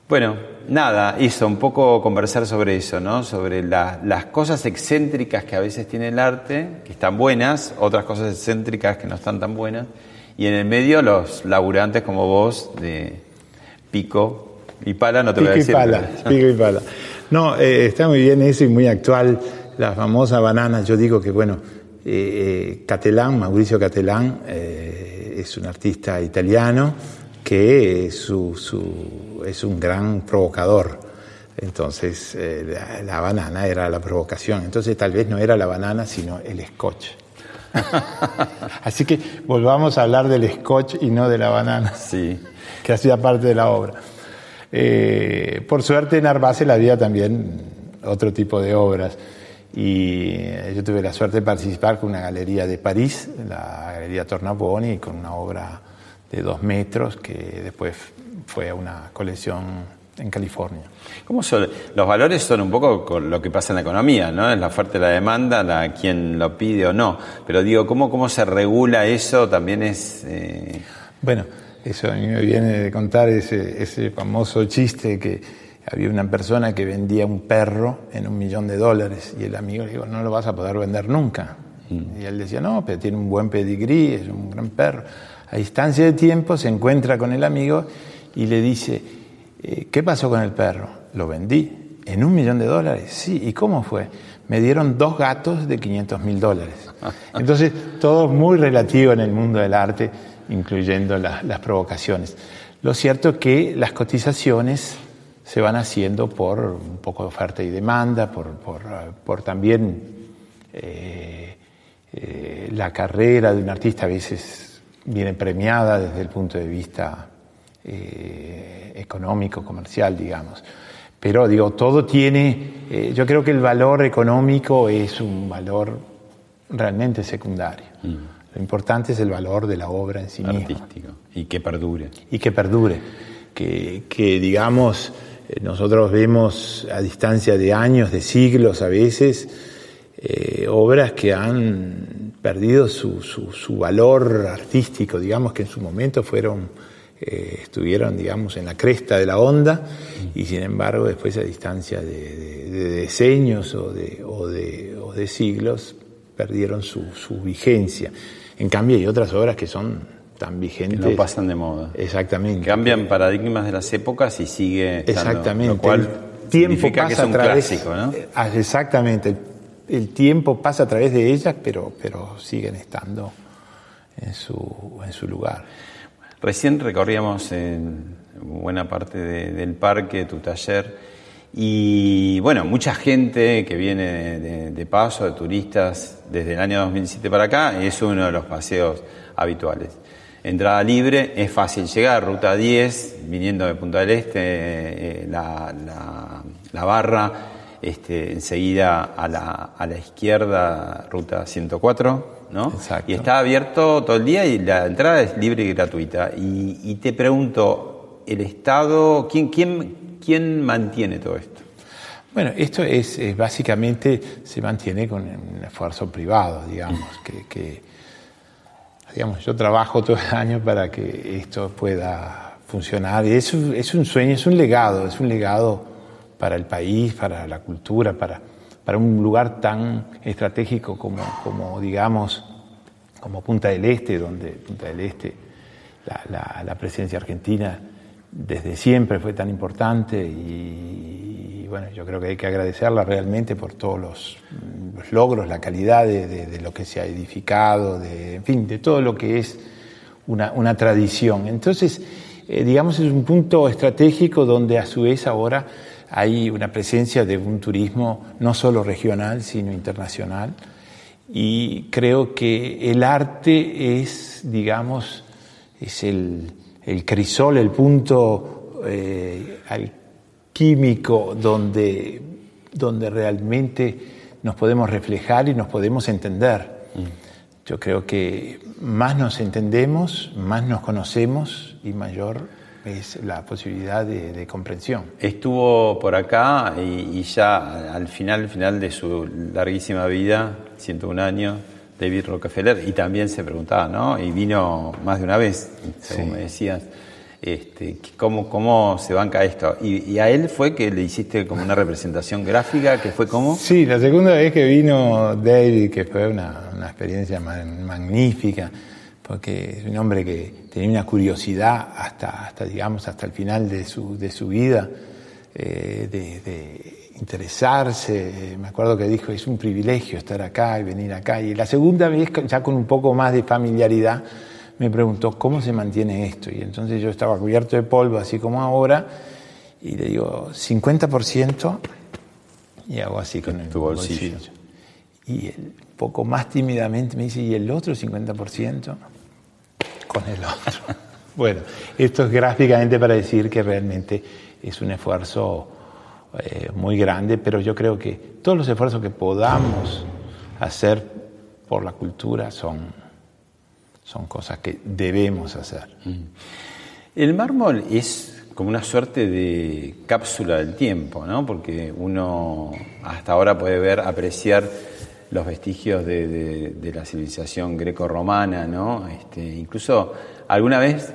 Bueno, nada, hizo un poco conversar sobre eso, ¿no? Sobre la- las cosas excéntricas que a veces tiene el arte, que están buenas, otras cosas excéntricas que no están tan buenas, y en el medio los laburantes como vos de pico y pala, no te voy a Pico y decir. pala, pico y pala. No, eh, está muy bien eso y muy actual. La famosa banana, yo digo que, bueno, eh, eh, Catalán, Mauricio Catalán, eh, es un artista italiano que su- su- es un gran provocador. Entonces, eh, la, la banana era la provocación. Entonces, tal vez no era la banana, sino el scotch. Así que volvamos a hablar del scotch y no de la banana Sí. que hacía parte de la obra. Eh, por suerte en Arbacel había también otro tipo de obras y eh, yo tuve la suerte de participar con una galería de París, la Galería Tornabuoni, con una obra de dos metros que después fue a una colección en California. ¿Cómo son? Los valores son un poco con lo que pasa en la economía, ¿no? Es la oferta y la demanda, la quien lo pide o no. Pero digo, ¿cómo, cómo se regula eso? También es... eh, Bueno, eso a mí me viene de contar ese, ese famoso chiste que había una persona que vendía un perro en un millón de dólares y el amigo le dijo, no lo vas a poder vender nunca. Y él decía, no, pero tiene un buen pedigrí, es un gran perro. A distancia de tiempo se encuentra con el amigo y le dice, ¿qué pasó con el perro? Lo vendí. ¿En un millón de dólares? Sí. ¿Y cómo fue? Me dieron dos gatos de 500 mil dólares. Entonces, todo muy relativo en el mundo del arte, incluyendo la- las provocaciones. Lo cierto es que las cotizaciones se van haciendo por un poco de oferta y demanda, por, por, eh, por también eh, eh, la carrera de un artista a veces viene premiada desde el punto de vista eh, económico, comercial, digamos. Pero digo, todo tiene, eh, yo creo que el valor económico es un valor realmente secundario. Lo importante es el valor de la obra en sí misma artístico y que perdure. y que perdure. Que, que, digamos, eh, nosotros vemos a distancia de años, de siglos a veces, eh, obras que han perdido su, su, su valor artístico, digamos que en su momento fueron, eh, estuvieron, digamos, en la cresta de la onda y sin embargo después a distancia de, de- de decenios o de, o de, o de siglos perdieron su, su vigencia. En cambio hay otras obras que son tan Que vigentes. no pasan de moda. Exactamente. Cambian paradigmas de las épocas y sigue estando, Exactamente. Lo cual el tiempo pasa que es a través. clásico, ¿no? eh, ah, Exactamente. El, el tiempo pasa a través de ellas, pero, pero siguen estando en su, en su lugar. Recién recorríamos en buena parte de- del parque, tu taller, y bueno, mucha gente que viene de, de- paso, de turistas, desde el año 2007 para acá, es uno de los paseos habituales. Entrada libre, es fácil llegar, ruta 10, viniendo de Punta del Este, eh, la, la- la barra, este, enseguida a la, a la izquierda, ruta 104, ¿no? Exacto. Y está abierto todo el día y la entrada es libre y gratuita. Y, y te pregunto, ¿el Estado, quién, quién, quién mantiene todo esto? Bueno, esto es, es básicamente se mantiene con un esfuerzo privado, digamos, que, que, digamos, yo trabajo todo el año para que esto pueda funcionar. Y es, es un sueño, es un legado, es un legado para el país, para la cultura, para, para un lugar tan estratégico como, como, digamos, como Punta del Este, donde Punta del Este, la, presencia argentina desde siempre fue tan importante y, bueno, yo creo que hay que agradecerla realmente por todos los, logros, la calidad de, de- de lo que se ha edificado, de, en fin, de todo lo que es una, una tradición. Entonces, eh, digamos, es un punto estratégico donde a su vez ahora hay una presencia de un turismo no solo regional, sino internacional. Y creo que el arte es, digamos, es el, el crisol, el punto eh, alquímico donde, donde realmente nos podemos reflejar y nos podemos entender. Yo creo que más nos entendemos, más nos conocemos y mayor es la posibilidad de, de comprensión. Estuvo por acá y, y ya al final, final de su larguísima vida, 101 años, David Rockefeller, y también se preguntaba, ¿no? Y vino más de una vez, según Sí. me decías. Este, ¿cómo, ¿Cómo se banca esto? Y, a él fue que le hiciste como una representación gráfica, que fue como... Sí, la segunda vez que vino David, que fue una, una experiencia magnífica, porque es un hombre que tenía una curiosidad hasta, hasta digamos, hasta el final de su, de su vida, eh, de, interesarse. Me acuerdo que dijo, es un privilegio estar acá y venir acá. Y la segunda vez, ya con un poco más de familiaridad, me preguntó, ¿cómo se mantiene esto? Y entonces yo estaba cubierto de polvo, así como ahora, y le digo, 50%, y hago así con el bolsillo. Y él, poco más tímidamente me dice, ¿y el otro 50%? Con el otro. bueno, esto es gráficamente para decir que realmente es un esfuerzo eh, muy grande, pero yo creo que todos los esfuerzos que podamos hacer por la cultura son son cosas que debemos hacer. Mm. El mármol es como una suerte de cápsula del tiempo, ¿no? Porque uno hasta ahora puede ver, apreciar los vestigios de, la civilización greco-romana, ¿no? Este, incluso alguna vez,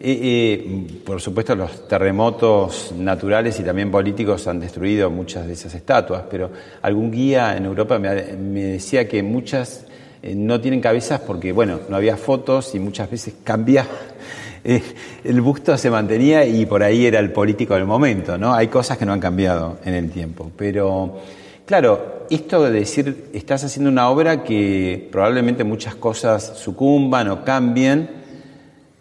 eh, eh, por supuesto, los terremotos naturales y también políticos han destruido muchas de esas estatuas, pero algún guía en Europa me decía que muchas eh, no tienen cabezas porque, bueno, no había fotos y muchas veces cambia. El busto se mantenía y por ahí era el político del momento, ¿no? Hay cosas que no han cambiado en el tiempo. Pero, claro, esto de decir, estás haciendo una obra que probablemente muchas cosas sucumban o cambien,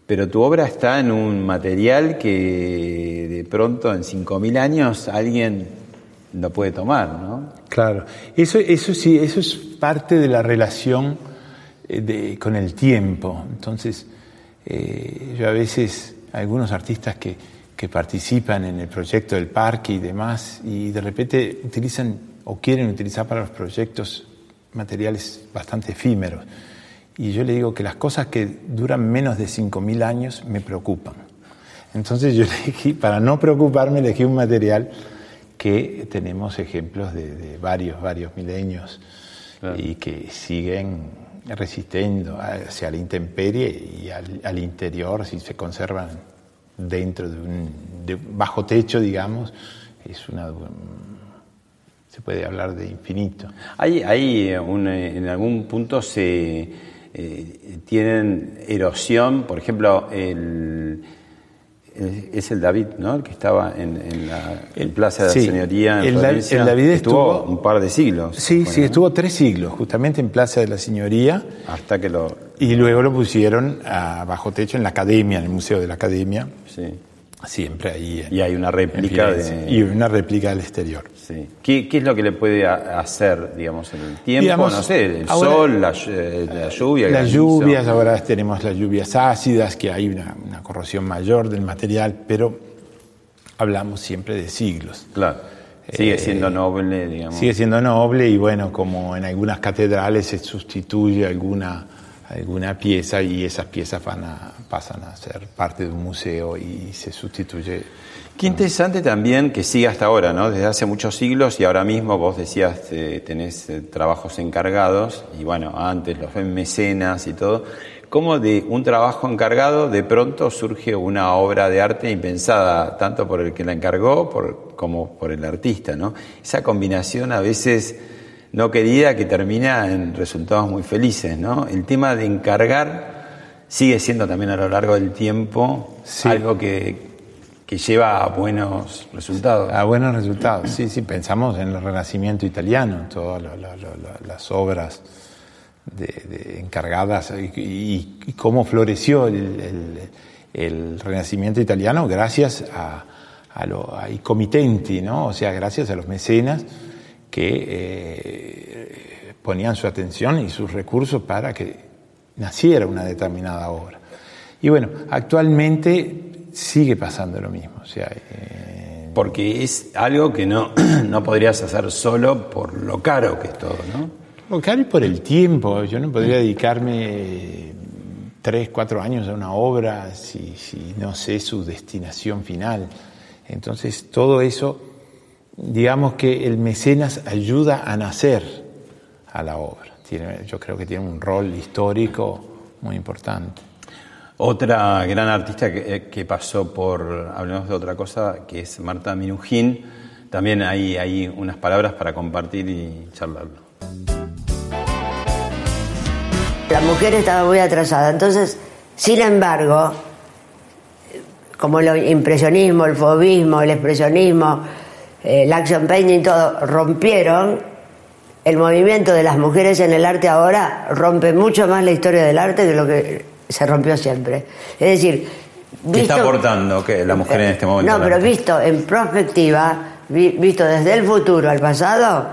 pero tu obra está en un material que de pronto en 5.000 años alguien lo puede tomar, ¿no? Claro, eso, eso sí, eso es parte de la relación eh, con el tiempo. Entonces, eh, yo a veces, algunos artistas que, que participan en el proyecto del parque y demás, y de repente utilizan o quieren utilizar para los proyectos materiales bastante efímeros. Y yo le digo que las cosas que duran menos de 5.000 años me preocupan. Entonces yo elegí, para no preocuparme, elegí un material que tenemos ejemplos de, varios, varios milenios y que siguen resistiendo hacia la intemperie y al, interior, si se conservan dentro de un bajo techo, digamos, es una se puede hablar de infinito. Hay, hay en algún punto se eh, tienen erosión, por ejemplo, el es el David, ¿no? El que estaba en, la Plaza de la Señoría. En el, el, David estuvo, un par de siglos. Sí, sí, estuvo tres siglos, justamente en Plaza de la Señoría. Hasta que lo. Y luego lo pusieron a bajo techo en la Academia, en el Museo de la Academia. Sí. Siempre ahí. y hay una réplica de... Y una réplica del exterior. Sí. ¿Qué, es lo que le puede hacer, digamos, en el tiempo? no sé, el sol, la, lluvia. Las lluvias, ahora tenemos las lluvias ácidas, que hay una, corrosión mayor del material, pero hablamos siempre de siglos. Claro. Sigue eh, siendo noble, digamos. Sigue siendo noble y bueno, como en algunas catedrales se sustituye alguna alguna pieza y esas piezas van a, pasan a ser parte de un museo y se sustituye. Qué interesante también que siga hasta ahora, ¿no? Desde hace muchos siglos y ahora mismo vos decías eh, tenés eh, trabajos encargados y bueno, antes los mecenas y todo. ¿Cómo de un trabajo encargado de pronto surge una obra de arte impensada tanto por el que la encargó por, como por el artista, ¿no? Esa combinación a veces no querida que termina en resultados muy felices, ¿no? El tema de encargar sigue siendo también a lo largo del tiempo algo que, lleva a buenos resultados. A buenos resultados, sí, sí, pensamos en el Renacimiento italiano, todas las obras de, encargadas y, cómo floreció el, Renacimiento italiano gracias a, a comitenti, ¿no? O sea, gracias a los mecenas que eh, ponían su atención y sus recursos para que naciera una determinada obra. Y bueno, actualmente sigue pasando lo mismo. O sea, eh, Porque es algo que no, no podrías hacer solo por lo caro que es todo, ¿no? Lo caro y por el tiempo. Yo no podría dedicarme tres, cuatro años a una obra si, si no sé su destinación final. Entonces, todo eso digamos que el mecenas ayuda a nacer a la obra. yo creo que tiene un rol histórico muy importante. Otra gran artista que, eh, que pasó por, hablemos de otra cosa, que es Marta Minujín. También hay, hay unas palabras para compartir y charlarlo. La mujer estaba muy atrasada, entonces, sin embargo, como el impresionismo, el fobismo, el expresionismo, eh, el action painting, todo, rompieron, el movimiento de las mujeres en el arte ahora rompe mucho más la historia del arte que lo que se rompió siempre. Es decir, ¿Qué está aportando que la mujer en este momento? No, pero visto en perspectiva, vi- visto desde el futuro al pasado,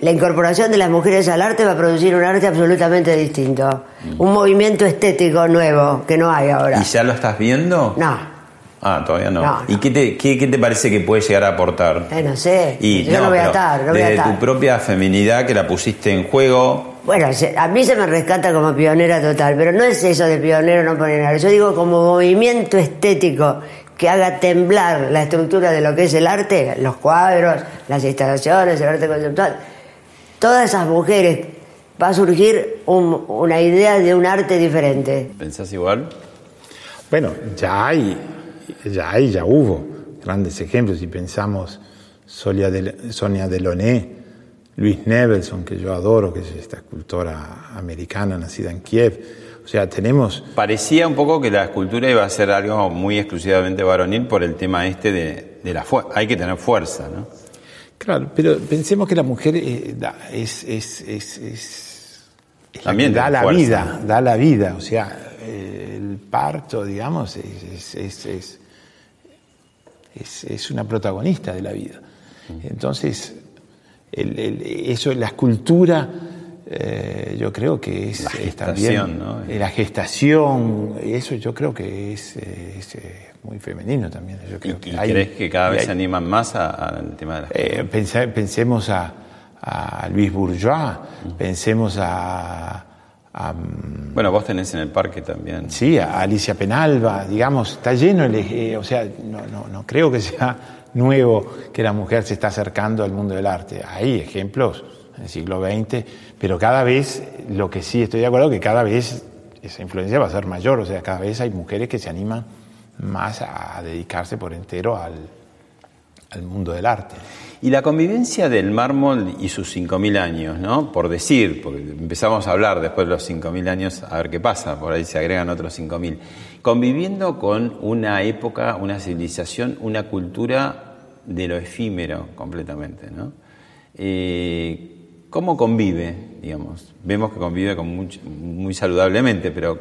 la incorporación de las mujeres al arte va a producir un arte absolutamente distinto. Un movimiento estético nuevo que no hay ahora. ¿Y ya lo estás viendo? No, Ah, todavía no. No, ¿Y qué te, qué, qué te parece que puede llegar a aportar? eh, no sé. Y yo no, voy a estar, no voy a desde estar. tu propia feminidad que la pusiste en juego, Bueno, a mí se me rescata como pionera total, pero no es eso de pionero no pionera. Yo digo como movimiento estético que haga temblar la estructura de lo que es el arte, los cuadros, las instalaciones, el arte conceptual. Todas esas mujeres va a surgir un- una idea de un arte diferente. ¿pensás igual? Bueno, ya hay, ya hay, ya hubo grandes ejemplos. Si pensamos Sonia, Del- Sonia Delaunay, Luis Nevelson, que yo adoro, que es esta escultora americana nacida en Kiev. O sea, tenemos Parecía un poco que la escultura iba a ser algo muy exclusivamente varonil por el tema este de, de la fuerza. Hay que tener fuerza, ¿no? Claro, pero pensemos que la mujer eh, da- es, es, es, es- la También da la fuerza. vida, da la vida. O sea, eh, el parto, digamos, es, es, es, es- es- es una protagonista de la vida. Entonces, el- el- eso, la escultura, eh, yo creo que es, La es también gestación, ¿no? eh, la gestación, eso yo creo que es, eh, es, eh, muy femenino también. Yo ¿Y, creo que y hay- crees que cada y vez hay- se animan más al tema de la eh, pensa- pensemos a, a Luis Bourgeois, pensemos a, a, mm, Bueno, vos tenés en el parque también. sí, a Alicia Penalba, digamos, está lleno, el, eh, o sea, no, no, no creo que sea nuevo que la mujer se está acercando al mundo del arte. Hay ejemplos en el siglo XX, pero cada vez, lo que sí estoy de acuerdo, que cada vez esa influencia va a ser mayor, o sea, cada vez hay mujeres que se animan más a dedicarse por entero al, al mundo del arte. Y la convivencia del mármol y sus 5.000 años, ¿no? Por decir, porque empezamos a hablar después de los 5.000 años, a ver qué pasa, por ahí se agregan otros 5.000. Conviviendo con una época, una civilización, una cultura de lo efímero completamente, ¿no? Eh, ¿Cómo convive, digamos? Vemos que convive con muy saludablemente, pero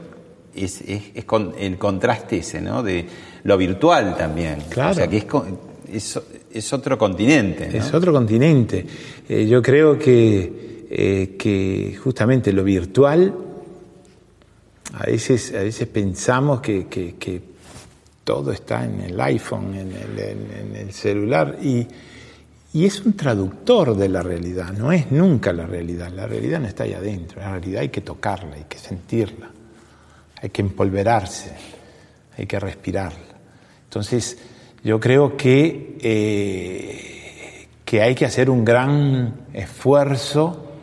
es, es- es con el contraste ese, ¿no? De lo virtual también. Claro. O sea, que es, co- es, es otro continente, ¿no? Es otro continente. Eh, yo creo que, eh, que justamente lo virtual, a veces, a veces pensamos que, que- que todo está en el iPhone, en el, celular, y, es un traductor de la realidad, no es nunca la realidad. La realidad no está ahí adentro, la realidad hay que tocarla, hay que sentirla, hay que empolverarse, hay que respirarla. Entonces, yo creo que, eh, que hay que hacer un gran esfuerzo.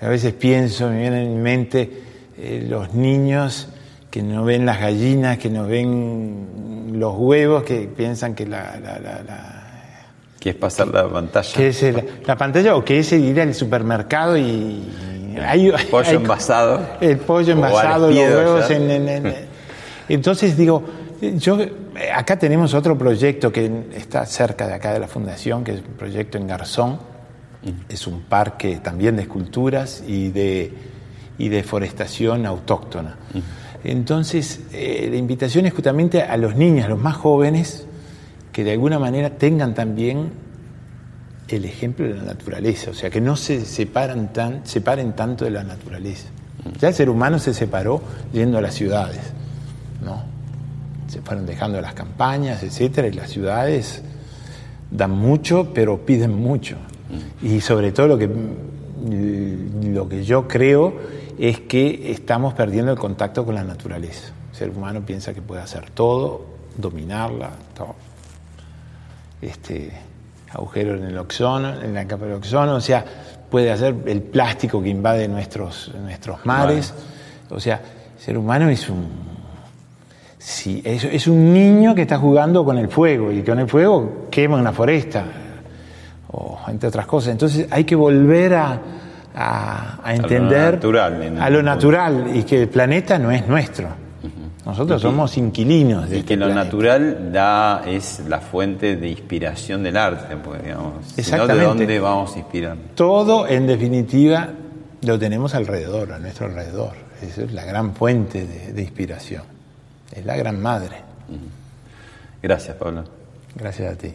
A veces pienso, me vienen en mente eh, los niños que no ven las gallinas, que no ven los huevos, que piensan que la, la- la- la- que es pasar la pantalla. que es el- la pantalla o que es ir al supermercado y hay, pollo hay- envasado. el pollo envasado, los huevos en, en- en- entonces digo yo acá tenemos otro proyecto que está cerca de acá de la fundación que es un proyecto en Garzón. Es un parque también de esculturas y de y de forestación autóctona entonces eh, la invitación es justamente a los niños a los más jóvenes que de alguna manera tengan también el ejemplo de la naturaleza, o sea, que no se separan tan, separen tanto de la naturaleza. Ya el ser humano se separó yendo a las ciudades, ¿no? Se fueron dejando las campañas, etcétera, y las ciudades dan mucho, pero piden mucho. Y sobre todo lo que, lo que yo creo es que estamos perdiendo el contacto con la naturaleza. El ser humano piensa que puede hacer todo, dominarla, todo este, agujero en el oxono, en la capa del oxono, o sea, puede hacer el plástico que invade nuestros, nuestros mares. O sea, el ser humano es un, es, es un niño que está jugando con el fuego y con el fuego quema una foresta, o entre otras cosas. Entonces hay que volver a, a, a entender a lo natural y que el planeta no es nuestro. Nosotros somos inquilinos de Y este que lo planeta. natural da, es la fuente de inspiración del arte, porque digamos, si no, ¿de Exactamente. dónde vamos a inspirar? Todo, en definitiva, lo tenemos alrededor, a nuestro alrededor. Esa es la gran fuente de, de inspiración. Es la gran madre. Gracias, Pablo. Gracias a ti.